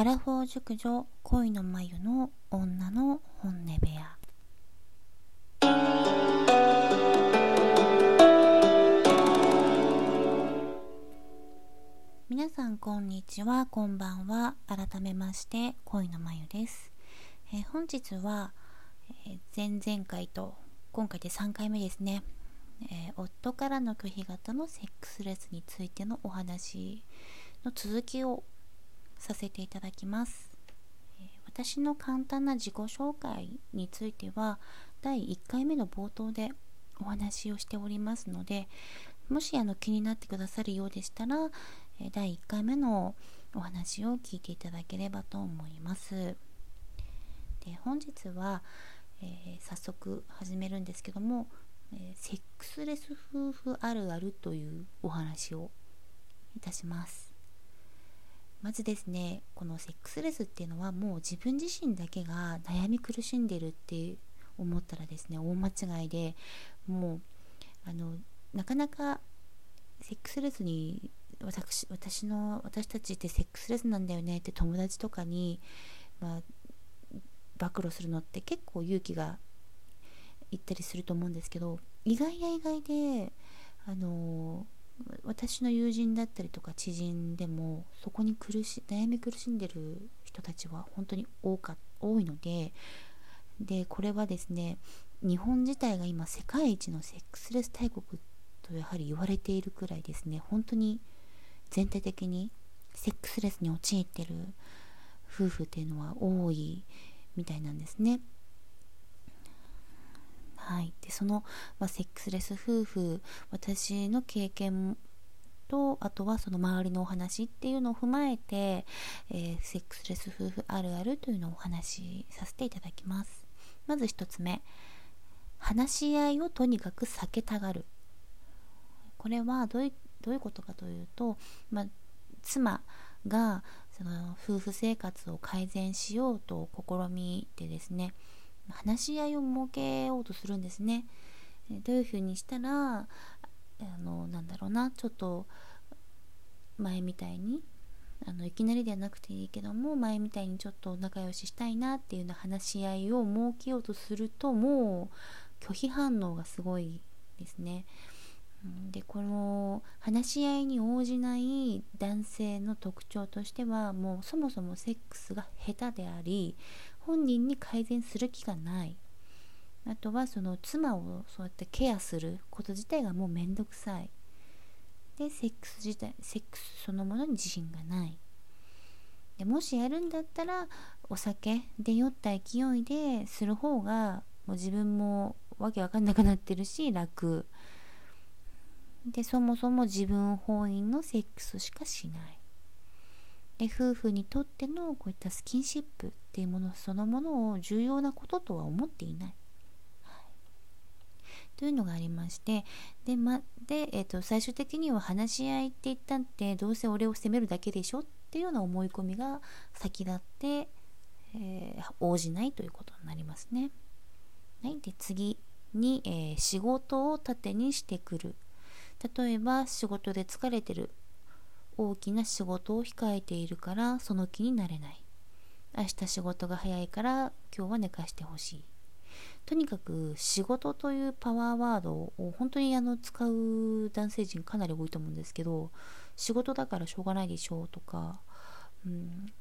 アラフォー熟女恋の眉の女の本音部屋。皆さんこんにちはこんばんは。改めまして恋の眉です、えー本日は、えー前々回と今回で3回目ですね、えー夫からの拒否型のセックスレスについてのお話の続きをさせていただきます。私の簡単な自己紹介については第1回目の冒頭でお話をしておりますのでもしあの気になってくださるようでしたら第1回目のお話を聞いていただければと思います。で本日は、えー早速始めるんですけども、えーセックスレス夫婦あるあるというお話をいたします。まずですねこのセックスレスっていうのはもう自分自身だけが悩み苦しんでるって思ったらですね大間違いでもうあのなかなかセックスレスに私私の私たちってセックスレスなんだよねって友達とかに、まあ、暴露するのって結構勇気がいったりすると思うんですけど意外や意外であの私の友人だったりとか知人でもそこに苦し悩み苦しんでる人たちは本当に多か多いのででこれはですね日本自体が今世界一のセックスレス大国とやはり言われているくらいですね本当に全体的にセックスレスに陥ってる夫婦っていうのは多いみたいなんですね。はい、でその、まあ、セックスレス夫婦私の経験とあとはその周りのお話っていうのを踏まえて、えーセックスレス夫婦あるあるというのをお話しさせていただきます。まず1つ目。話し合いをとにかく避けたがる。これはどういうどういうことかというと、まあ、妻がその夫婦生活を改善しようと試みてですね話し合いを設けようとするんですね。どういうふうにしたらあのなんだろうなちょっと前みたいにあのいきなりではなくていいけども前みたいにちょっと仲良ししたいなっていうような話し合いを設けようとするともう拒否反応がすごいですね。でこの話し合いに応じない男性の特徴としてはもうそもそもセックスが下手であり本人に改善する気がない。あとはその妻をそうやってケアすること自体がもうめんどくさい。でセックス自体セックスそのものに自信がない。でもしやるんだったらお酒で酔った勢いでする方がもう自分もわけわかんなくなってるし楽。でそもそも自分本位のセックスしかしないで夫婦にとってのこういったスキンシップっていうものそのものを重要なこととは思っていない。というのがありましてで,、までえー、と最終的には話し合いって言ったってどうせ俺を責めるだけでしょっていうような思い込みが先立って、えー応じないということになりますね。はい、で次に、えー仕事を盾にしてくる例えば仕事で疲れてる大きな仕事を控えているからその気になれない。明日仕事が早いから今日は寝かしてほしい。とにかく仕事というパワーワードを本当にあの使う男性陣かなり多いと思うんですけど仕事だからしょうがないでしょうとか、うん、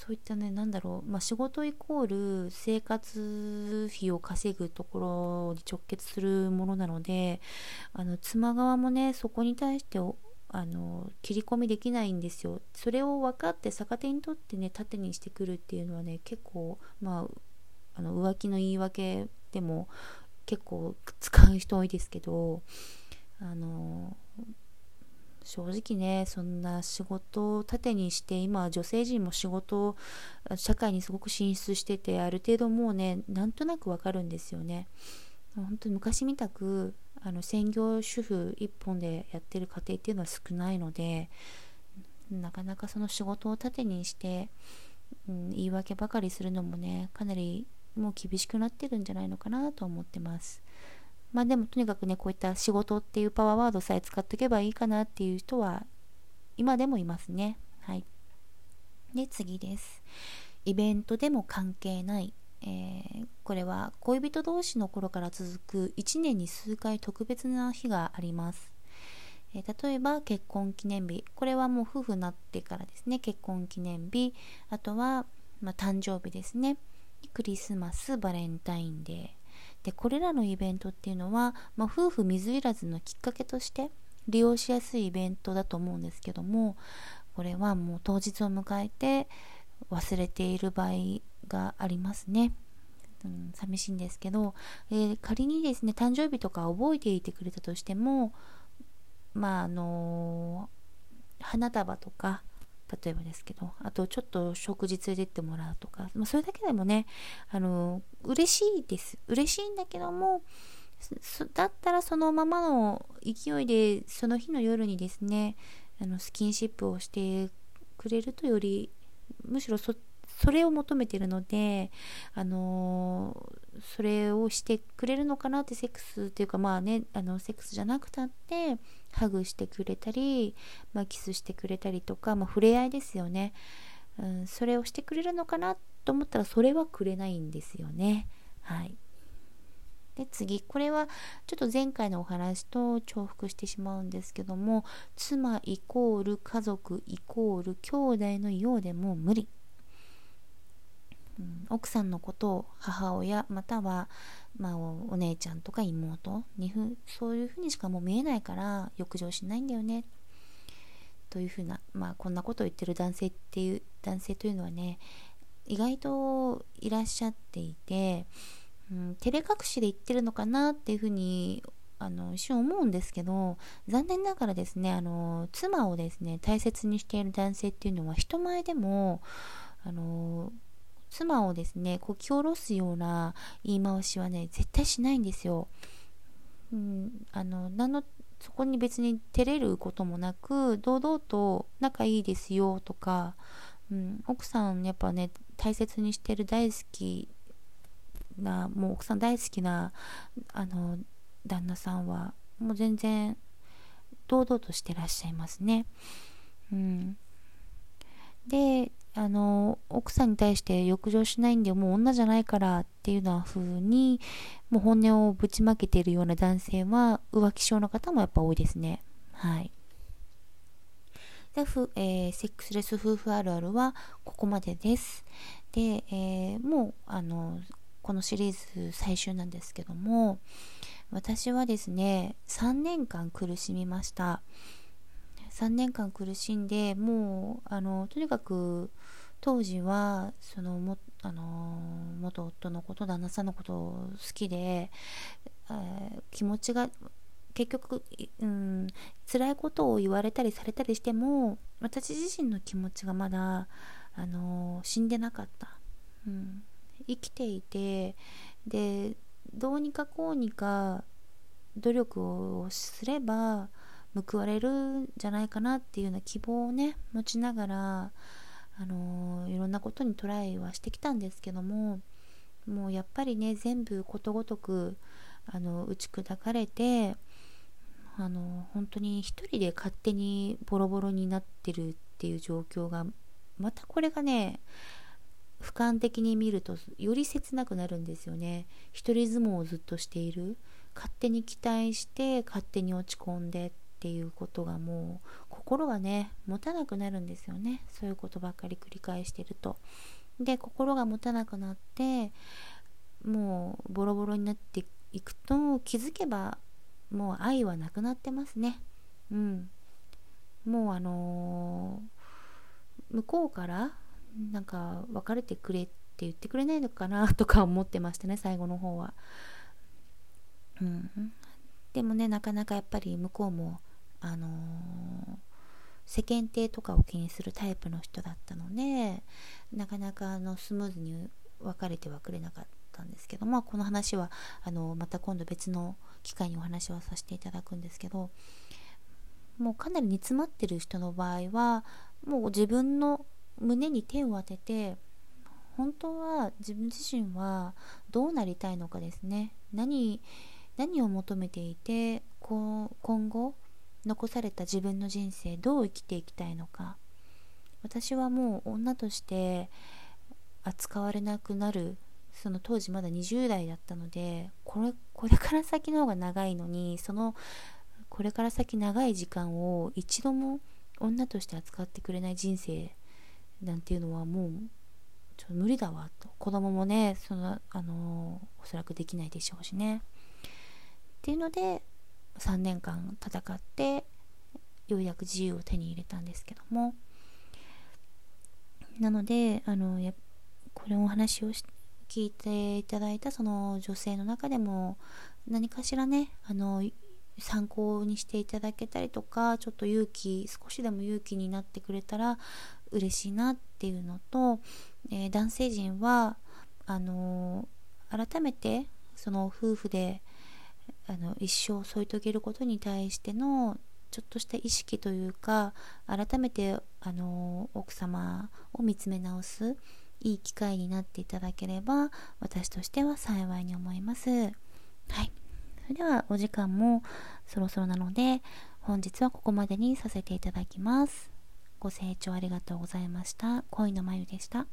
そういったねなんだろう、まあ、仕事イコール生活費を稼ぐところに直結するものなのであの妻側もねそこに対してあの切り込みできないんですよ。それを分かって逆手にとってね盾にしてくるっていうのはね結構まああの浮気の言い訳でも結構使う人多いですけどあの正直ねそんな仕事を盾にして今女性陣も仕事を社会にすごく進出しててある程度もうねなんとなくわかるんですよね。本当に昔みたくあの専業主婦一本でやってる家庭っていうのは少ないのでなかなかその仕事を盾にして、うん、言い訳ばかりするのもねかなりもう厳しくなってるんじゃないのかなと思ってます。まあでもとにかくねこういった仕事っていうパワーワードさえ使っておけばいいかなっていう人は今でもいますね。はい。で次です。イベントでも関係ない。えー、これは恋人同士の頃から続く1年に数回特別な日があります、え、例えば結婚記念日。これはもう夫婦になってからですね。結婚記念日。あとは、まあ、誕生日ですね。クリスマスバレンタインデー。でこれらのイベントっていうのは、まあ、夫婦水入らずのきっかけとして利用しやすいイベントだと思うんですけどもこれはもう当日を迎えて忘れている場合がありますね。うん、寂しいんですけど、えー、仮にですね誕生日とか覚えていてくれたとしてもまああのー、花束とか例えばですけどあとちょっと食事連れてってもらうとか、まあ、それだけでもねあの、嬉しいです。嬉しいんだけどもだったらそのままの勢いでその日の夜にですねあのスキンシップをしてくれるとよりむしろそれを求めてるので、あの、それをしてくれるのかなってセックスっていうかまあねあのセックスじゃなくたってハグしてくれたり、まあ、キスしてくれたりとか、まあ、触れ合いですよね、うん、それをしてくれるのかなと思ったらそれはくれないんですよね。はい。で次。これはちょっと前回のお話と重複してしまうんですけども妻イコール家族イコール兄弟のようでも無理。奥さんのことを母親または、まあ、お姉ちゃんとか妹にふそういうふうにしかもう見えないから浴場しないんだよね。というふうな、まあ、こんなことを言ってる男性っていう男性というのはね意外といらっしゃっていて、うん、照れ隠しで言ってるのかなっていうふうにあの一瞬思うんですけど残念ながらですねあの妻をですね大切にしている男性っていうのは人前でもあの妻をですねこき下ろすような言い回しはね絶対しないんですよ。うん、あの何のそこに別に照れることもなく堂々と仲いいですよとか、うん、奥さんやっぱね大切にしてる大好きなもう奥さん大好きなあの旦那さんはもう全然堂々としてらっしゃいますね。うん、であの奥さんに対して浴場しないんでもう女じゃないからっていうような風にもう本音をぶちまけているような男性は浮気症の方もやっぱ多いですね。はい。でふ、えー、セックスレス夫婦あるあるはここまでです。で、えー、もうあのこのシリーズ最終なんですけども私はですね3年間苦しみました。3年間苦しんでもうあのとにかく当時はそのもあの元夫のこと旦那さんのこと好きで、えー、気持ちが結局、うん、辛いことを言われたりされたりしても私自身の気持ちがまだ、あの死んでなかった、うん、生きていてでどうにかこうにか努力をすれば報われるんじゃないかなっていうような希望をね持ちながら、あのー、いろんなことにトライはしてきたんですけどももうやっぱりね全部ことごとくあの打ち砕かれてあの本当に一人で勝手にボロボロになってるっていう状況がまたこれがね俯瞰的に見るとより切なくなるんですよね。一人相撲をずっとしている。勝手に期待して勝手に落ち込んでっていうことがもう心がね持たなくなるんですよねそういうことばっかり繰り返してると。で心が持たなくなってもうボロボロになっていくと気づけばもう愛はなくなってますね。うん。もうあのー、向こうからなんか別れてくれって言ってくれないのかなとか思ってましたね最後の方は。うん、でもねなかなかやっぱり向こうもあのー、世間体とかを気にするタイプの人だったのでなかなかあのスムーズに別れてはくれなかったんですけどもこの話はあのまた今度別の機会にお話はさせていただくんですけどもうかなり煮詰まってる人の場合はもう自分の胸に手を当てて本当は自分自身はどうなりたいのかですね。何何を求めていてこう今後残された自分の人生どう生きていきたいのか。私はもう女として扱われなくなるその当時まだ20代だったのでこれこれから先の方が長いのにそのこれから先長い時間を一度も女として扱ってくれない人生なんていうのはもうちょっと無理だわと。子供もねそのあのおそらくできないでしょうしね。っていうので3年間戦ってようやく自由を手に入れたんですけども。なのであのやこれお話を聞いていただいたその女性の中でも何かしらねあの参考にしていただけたりとかちょっと勇気少しでも勇気になってくれたら嬉しいなっていうのと、えー、男性陣はあのー、改めてその夫婦であの一生添い遂げることに対してのちょっとした意識というか改めてあの奥様を見つめ直すいい機会になっていただければ私としては幸いに思います。はい。それではお時間もそろそろなので本日はここまでにさせていただきます。ご清聴ありがとうございました。恋のまゆでした。